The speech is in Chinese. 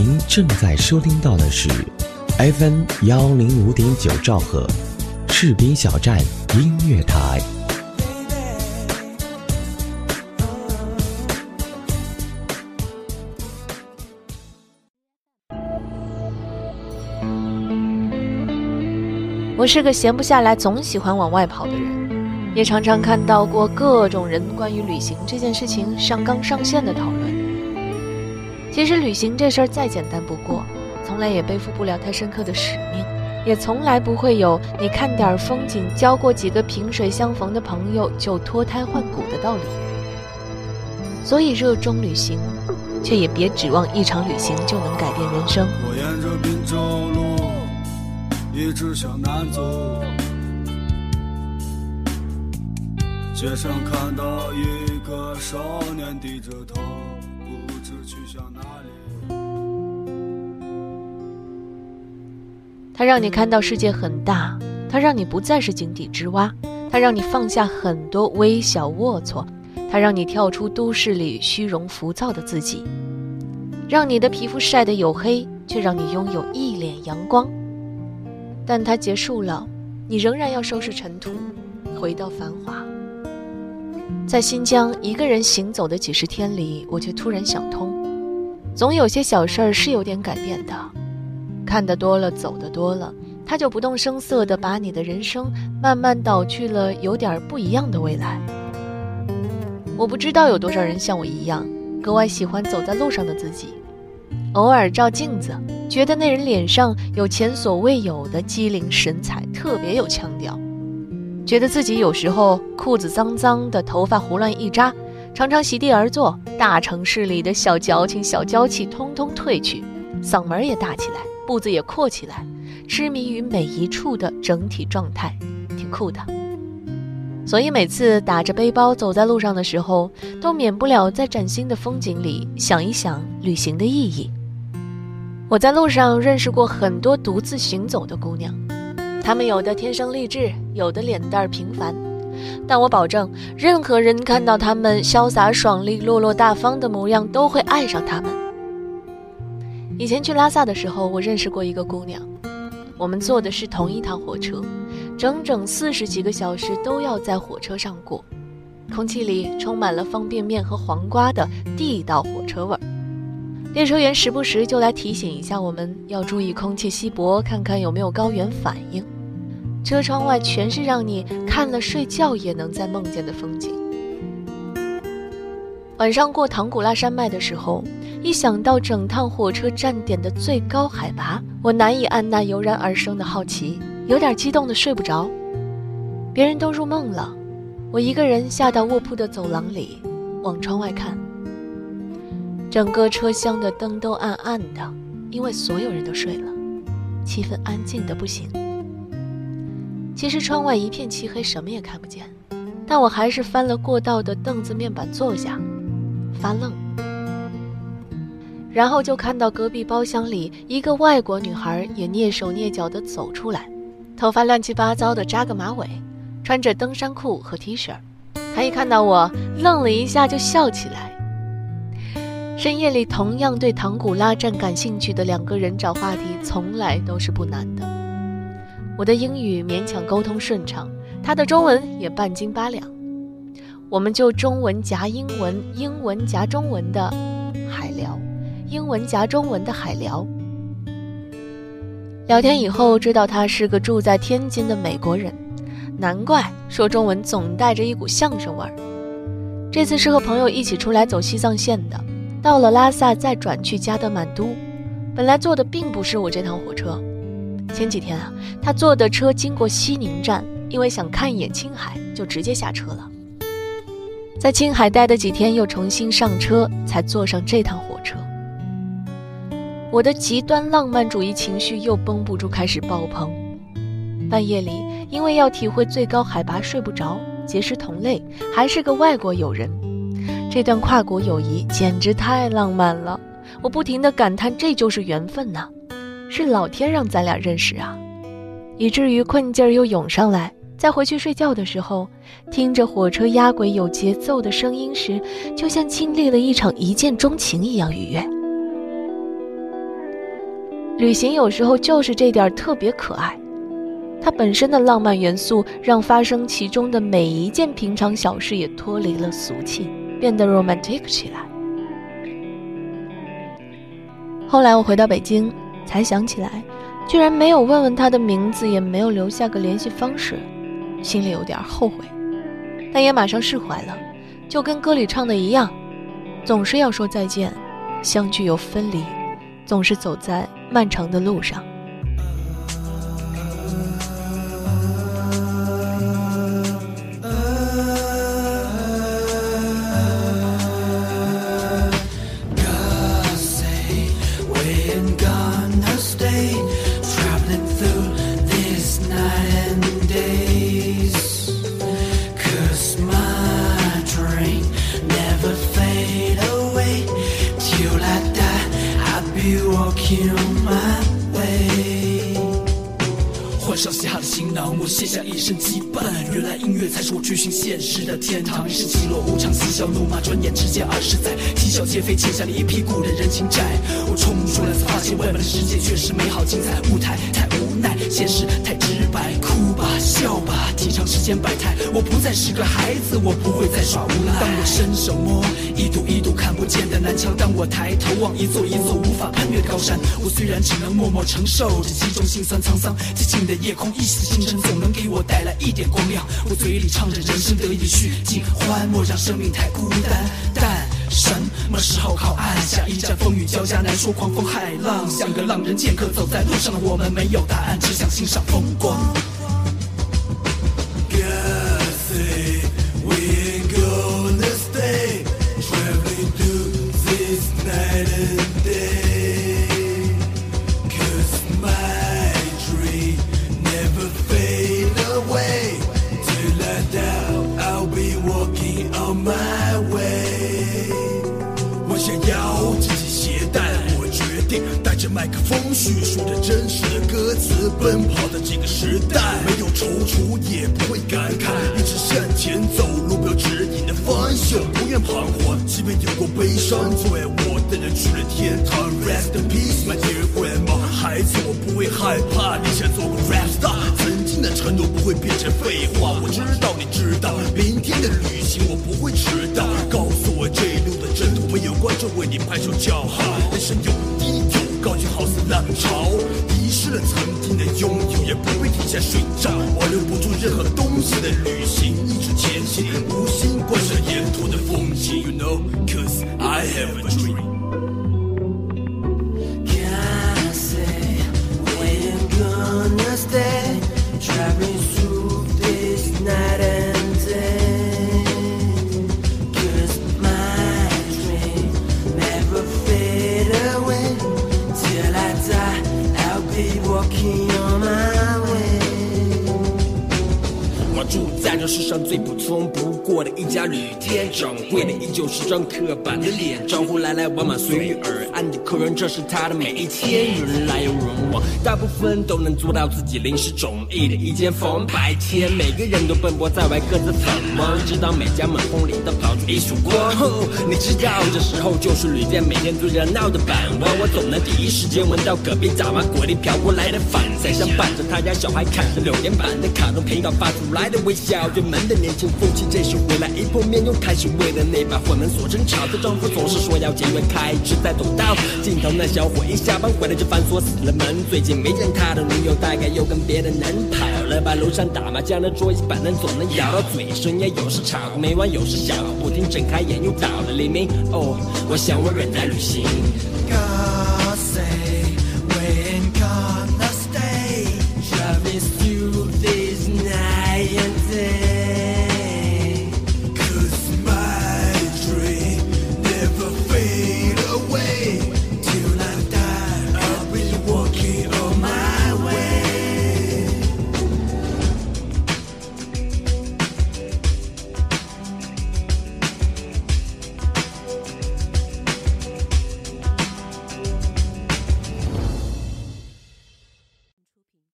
您正在收听到的是 FM 幺零五点九兆赫，士兵小站音乐台。我是个闲不下来、总喜欢往外跑的人，也常常看到过各种人关于旅行这件事情上纲上线的讨论。其实旅行这事儿再简单不过，从来也背负不了太深刻的使命，也从来不会有你看点风景、交过几个萍水相逢的朋友就脱胎换骨的道理。所以热衷旅行，却也别指望一场旅行就能改变人生。我沿着滨州路一直向南走，街上看到一个少年低着头，不知去向哪里。它让你看到世界很大，它让你不再是井底之蛙，它让你放下很多微小龌龊，它让你跳出都市里虚荣浮躁的自己，让你的皮肤晒得黝黑，却让你拥有一脸阳光。但它结束了，你仍然要收拾尘土，回到繁华。在新疆一个人行走的几十天里，我却突然想通，总有些小事儿是有点改变的。看得多了，走得多了，它就不动声色地把你的人生慢慢导去了有点不一样的未来。我不知道有多少人像我一样，格外喜欢走在路上的自己。偶尔照镜子，觉得那人脸上有前所未有的机灵神采，特别有腔调。觉得自己有时候裤子脏脏的，头发胡乱一扎，常常席地而坐，大城市里的小矫情、小娇气通通褪去，嗓门也大起来，步子也阔起来，痴迷于每一处的整体状态，挺酷的。所以每次打着背包走在路上的时候，都免不了在崭新的风景里想一想旅行的意义。我在路上认识过很多独自行走的姑娘，他们有的天生丽质，有的脸蛋平凡，但我保证，任何人看到他们潇洒爽利、落落大方的模样，都会爱上他们。以前去拉萨的时候，我认识过一个姑娘，我们坐的是同一趟火车，整整四十几个小时都要在火车上过，空气里充满了方便面和黄瓜的地道火车味儿。列车员时不时就来提醒一下我们，要注意空气稀薄，看看有没有高原反应。车窗外全是让你看了睡觉也能再梦见的风景。晚上过唐古拉山脉的时候，一想到整趟火车站点的最高海拔，我难以按捺油然而生的好奇，有点激动的睡不着。别人都入梦了，我一个人下到卧铺的走廊里，往窗外看。整个车厢的灯都暗暗的，因为所有人都睡了，气氛安静的不行。其实窗外一片漆黑，什么也看不见，但我还是翻了过道的凳子面板坐下，发愣。然后就看到隔壁包厢里一个外国女孩也蹑手蹑脚地走出来，头发乱七八糟的扎个马尾，穿着登山裤和 T 恤。她一看到我，愣了一下就笑起来。深夜里同样对唐古拉站感兴趣的两个人找话题，从来都是不难的。我的英语勉强沟通顺畅，他的中文也半斤八两，我们就中文夹英文，英文夹中文的海聊，英文夹中文的海聊。聊天以后知道他是个住在天津的美国人，难怪说中文总带着一股相声味儿。这次是和朋友一起出来走西藏线的。到了拉萨，再转去加德满都。本来坐的并不是我这趟火车。前几天啊，他坐的车经过西宁站，因为想看一眼青海，就直接下车了。在青海待的几天，又重新上车，才坐上这趟火车。我的极端浪漫主义情绪又绷不住，开始爆棚。半夜里，因为要体会最高海拔睡不着，结识同类，还是个外国友人。这段跨国友谊简直太浪漫了，我不停地感叹这就是缘分呐，是老天让咱俩认识啊，以至于困劲儿又涌上来。在回去睡觉的时候，听着火车压轨有节奏的声音时，就像经历了一场一见钟情一样愉悦。旅行有时候就是这点特别可爱，它本身的浪漫元素让发生其中的每一件平常小事也脱离了俗气，变得 romantic 起来。后来我回到北京，才想起来，居然没有问问他的名字，也没有留下个联系方式，心里有点后悔，但也马上释怀了。就跟歌里唱的一样，总是要说再见，相聚又分离，总是走在漫长的路上。原来音乐才是我追寻现实的天堂。一世起落无常，嬉笑怒骂，转眼之间二十载，啼笑皆非，欠下了一屁股的人情债。我冲出来，才发现外面的世界确实美好精彩。舞台太无奈，现实太直白，哭，笑吧，体尝世间百态。我不再是个孩子，我不会再耍无赖。当我伸手摸一堵一堵看不见的南墙，当我抬头望一座一座无法攀越的高山，我虽然只能默默承受这其中辛酸沧桑。寂静的夜空，一丝星辰总。能给我带来一点光亮，我嘴里唱着人生得意须尽欢，莫让生命太孤单。但什么时候靠岸？下一站风雨交加，难说狂风骇浪。像个浪人剑客走在路上，我们没有答案，只想欣赏风光。奔跑的这个时代，没有踌躇也不会感慨，一直向前走，路标指引的方向，不愿彷徨，即便有过悲伤，作为我的人去了天堂。Rest in peace, my dear grandma，孩子我不会害怕，你想做个 rap star，曾经的承诺不会变成废话，我知道你知道，明天的旅行我不会迟到，告诉我这一路的征途，没有观众为你拍手叫好，人生有。高就好似浪潮，遗失了曾经的拥有，也不会停下睡着。我留不住任何东西的旅行，一直前行，无心观赏沿途的风景。You know, cause I have a dream. Walking 世上最普通不过的一家旅店，掌柜的依旧是张刻板的脸，招呼来来往往随遇而安的客人，这是他的每一天。人来又人往，大部分都能做到自己临时中意的一间房。白天每个人都奔波在外，各自繁忙，直到每家门缝里都跑出一束光。你知道，这时候就是旅店每天最热闹的傍晚，我总能第一时间闻到隔壁大妈锅里飘过来的饭菜，像伴着他家小孩看着六点半的卡通频道发出来。的微笑，对门的年轻夫妻，这时回来一碰面，又开始为了那把婚门锁争吵。她丈夫总是说要节约开支，在走道尽头那小伙一下班回来就反锁死了门。最近没见他的女友，大概又跟别的男跑了吧？楼上打麻将的桌椅板凳总能咬到嘴，深夜有时吵个没完，有时笑不停，睁开眼又到了黎明。哦，我想我人在旅行。